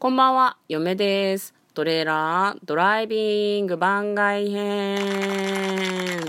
こんばんは、嫁です。トレーラードライビング番外編。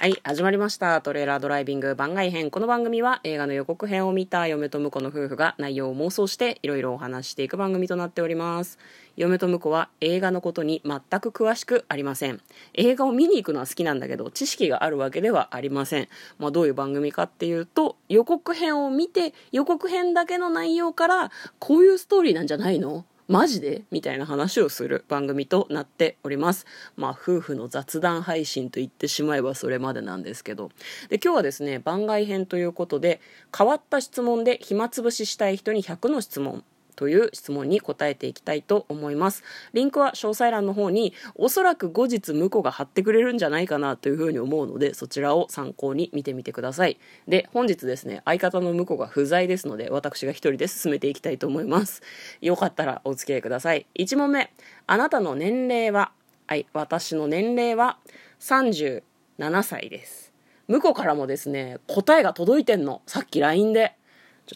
はい、始まりました。トレーラードライビング番外編。この番組は映画の予告編を見た嫁と婿の夫婦が内容を妄想していろいろお話していく番組となっております。嫁と婿は映画のことに全く詳しくありません。映画を見に行くのは好きなんだけど、知識があるわけではありません。まあどういう番組かっていうと、予告編を見て、予告編だけの内容から、こういうストーリーなんじゃないの？マジで？みたいな話をする番組となっております。まあ、夫婦の雑談配信と言ってしまえばそれまでなんですけど。で、今日はですね、番外編ということで、変わった質問で暇つぶししたい人に100の質問。という質問に答えていきたいと思います。リンクは詳細欄の方におそらく後日向こうが貼ってくれるんじゃないかなというふうに思うのでそちらを参考に見てみてください。で、本日ですね、相方の向こうが不在ですので私が一人で進めていきたいと思います。よかったらお付き合いください。1問目、あなたの年齢ははい、私の年齢は37歳です。向こうからもですね、答えが届いてんの。さっき LINE で。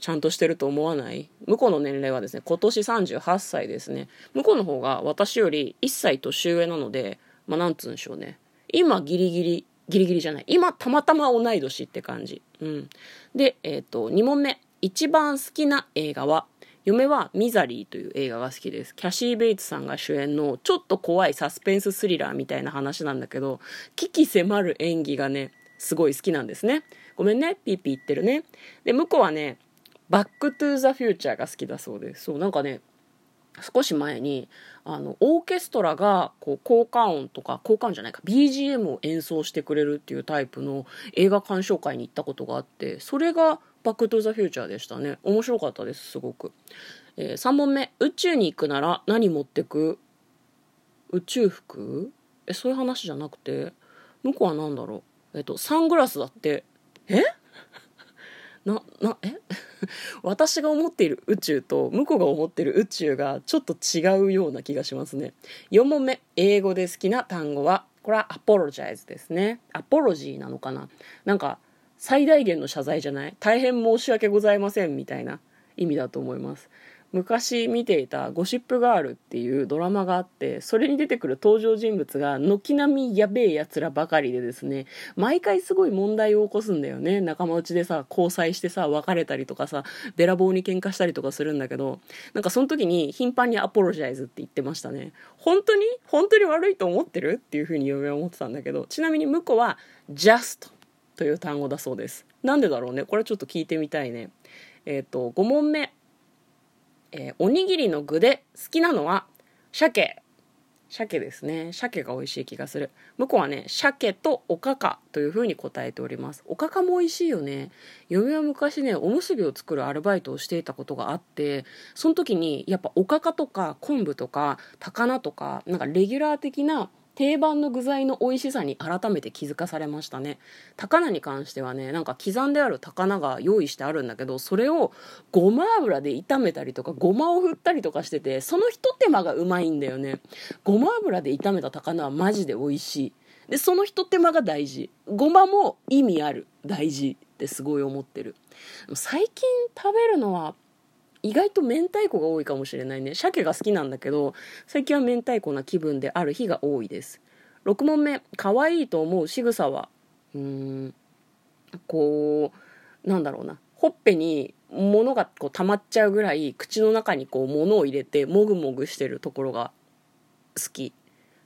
ちゃんとしてると思わない？向こうの年齢はですね、今年38歳ですね。向こうの方が私より1歳年上なので、まあなんつうんでしょうね。今ギリギリ、ギリギリじゃない。今たまたま同い年って感じ。うん。で、えっ、と、2問目。一番好きな映画は、嫁はミザリーという映画が好きです。キャシー・ベイツさんが主演のちょっと怖いサスペンススリラーみたいな話なんだけど、鬼気迫る演技がね、すごい好きなんですね。ごめんね、ピーピー言ってるね。で、向こうはね、バックトゥーザフューチャーが好きだそうです。そう、なんかね、少し前にあのオーケストラがこう効果音とか効果音じゃないか BGM を演奏してくれるっていうタイプの映画鑑賞会に行ったことがあってそれがバックトゥーザフューチャーでしたね。面白かったですすごく、えー3問目。宇宙に行くなら何持ってく？宇宙服？えそういう話じゃなくて向こうは何だろう？えっとサングラスだって。え？ななえ？私が思っている宇宙と向こうが思っている宇宙がちょっと違うような気がしますね。4問目。英語で好きな単語は？これはアポロジャイズですね。アポロジーなのかな？なんか最大限の謝罪じゃない？大変申し訳ございませんみたいな意味だと思います。昔見ていた「ゴシップガール」っていうドラマがあってそれに出てくる登場人物が軒並みやべえやつらばかりでですね毎回すごい問題を起こすんだよね。仲間内でさ交際してさ別れたりとかさべらぼうに喧嘩したりとかするんだけどなんかその時に頻繁にアポロジャイズって言ってましたね。本当に？本当に悪いと思ってる？っていうふうに嫁は思ってたんだけどちなみに向こうは just という単語だそうです。なんでだろうね？これちょっと聞いてみたいね。えっ、と5問目。えーおにぎりの具で好きなのは鮭。鮭ですね。鮭が美味しい気がする。向こうはね鮭とおかかというふうに答えております。おかかも美味しいよね。嫁は昔ねおむすびを作るアルバイトをしていたことがあってその時にやっぱおかかとか昆布とか高菜とかなんかレギュラー的な定番の具材の美味しさに改めて気づかされましたね。高菜に関してはねなんか刻んである高菜が用意してあるんだけどそれをごま油で炒めたりとかごまを振ったりとかしててそのひと手間がうまいんだよね。ごま油で炒めた高菜はマジで美味しい。でそのひと手間が大事。ごまも意味ある。大事ってすごい思ってる。最近食べるのは意外と明太子が多いかもしれないね。鮭が好きなんだけど最近は明太子な気分である日が多いです。6問目。可愛いと思う仕草は？うーん。こうなんだろうな。ほっぺに物がこう溜まっちゃうぐらい口の中にこう物を入れてもぐもぐしてるところが好き。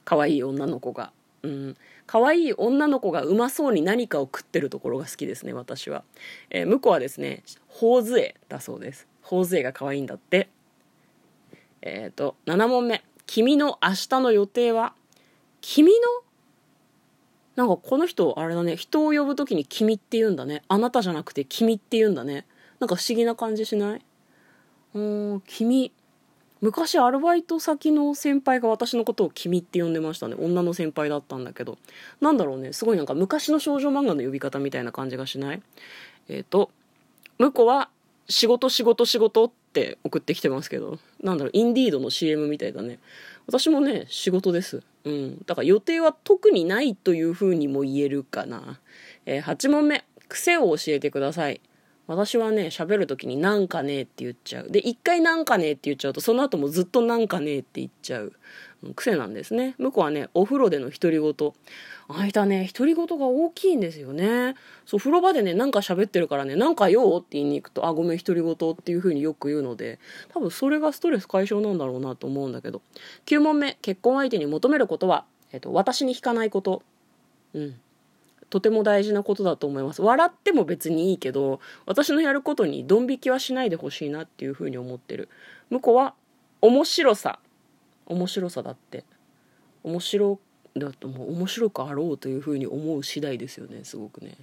可愛い女の子が。うん。可愛い女の子がうまそうに何かを食ってるところが好きですね私は、えー向こうはですね頬杖だそうです。頬杖が可愛いんだって。えっ、と7問目。君の明日の予定は？君の？なんかこの人あれだね。人を呼ぶ時に「君」って言うんだね。あなたじゃなくて「君」って言うんだね。なんか不思議な感じしない？うーん君昔アルバイト先の先輩が私のことを「君」って呼んでましたね。女の先輩だったんだけど。なんだろうね。すごいなんか昔の少女漫画の呼び方みたいな感じがしない？えっ、と向こうは「仕事仕事仕事」って送ってきてますけどなんだろうインディードの CM みたいだね。私もね仕事です。うん。だから予定は特にないというふうにも言えるかな、えー8問目。癖を教えてください。私はね、喋るときになんかねって言っちゃう。で、一回なんかねって言っちゃうと、その後もずっとなんかねって言っちゃう。癖なんですね。向こうはね、お風呂での独り言。あいたね、独り言が大きいんですよね。そう、風呂場でね、なんか喋ってるからね、なんかよって言いに行くと、あ、ごめん、独り言っていう風によく言うので、多分それがストレス解消なんだろうなと思うんだけど。9問目、結婚相手に求めることは、えっと、私に引かないこと。うん。とても大事なことだと思います。笑っても別にいいけど、私のやることにドン引きはしないでほしいなっていうふうに思ってる。向こうは、面白さ。面白さだって。面白だともう面白くあろうというふうに思う次第ですよね、すごくね。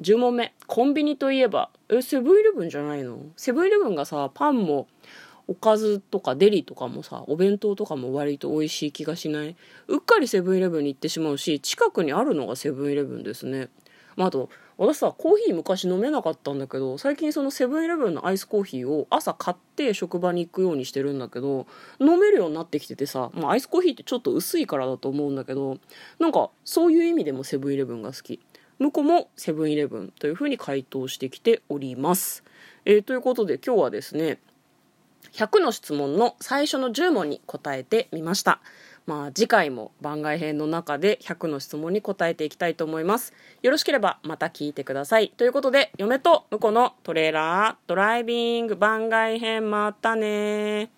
10問目。コンビニといえば、え、セブンイレブンじゃないの？セブンイレブンがさ、パンも、おかずとかデリとかもさ、お弁当とかも割と美味しい気がしないうっかりセブンイレブンに行ってしまうし、近くにあるのがセブンイレブンですね。まあ、あと、私さ、コーヒー昔飲めなかったんだけど、最近そのセブンイレブンのアイスコーヒーを朝買って職場に行くようにしてるんだけど、飲めるようになってきててさ、まあアイスコーヒーってちょっと薄いからだと思うんだけど、なんかそういう意味でもセブンイレブンが好き。向こうもセブンイレブンというふうに回答してきております。えー、ということで今日はですね、100の質問の最初の10問に答えてみました。まあ次回も番外編の中で100の質問に答えていきたいと思います。よろしければまた聞いてください。ということで、嫁と婿のトレーラードライビング番外編またね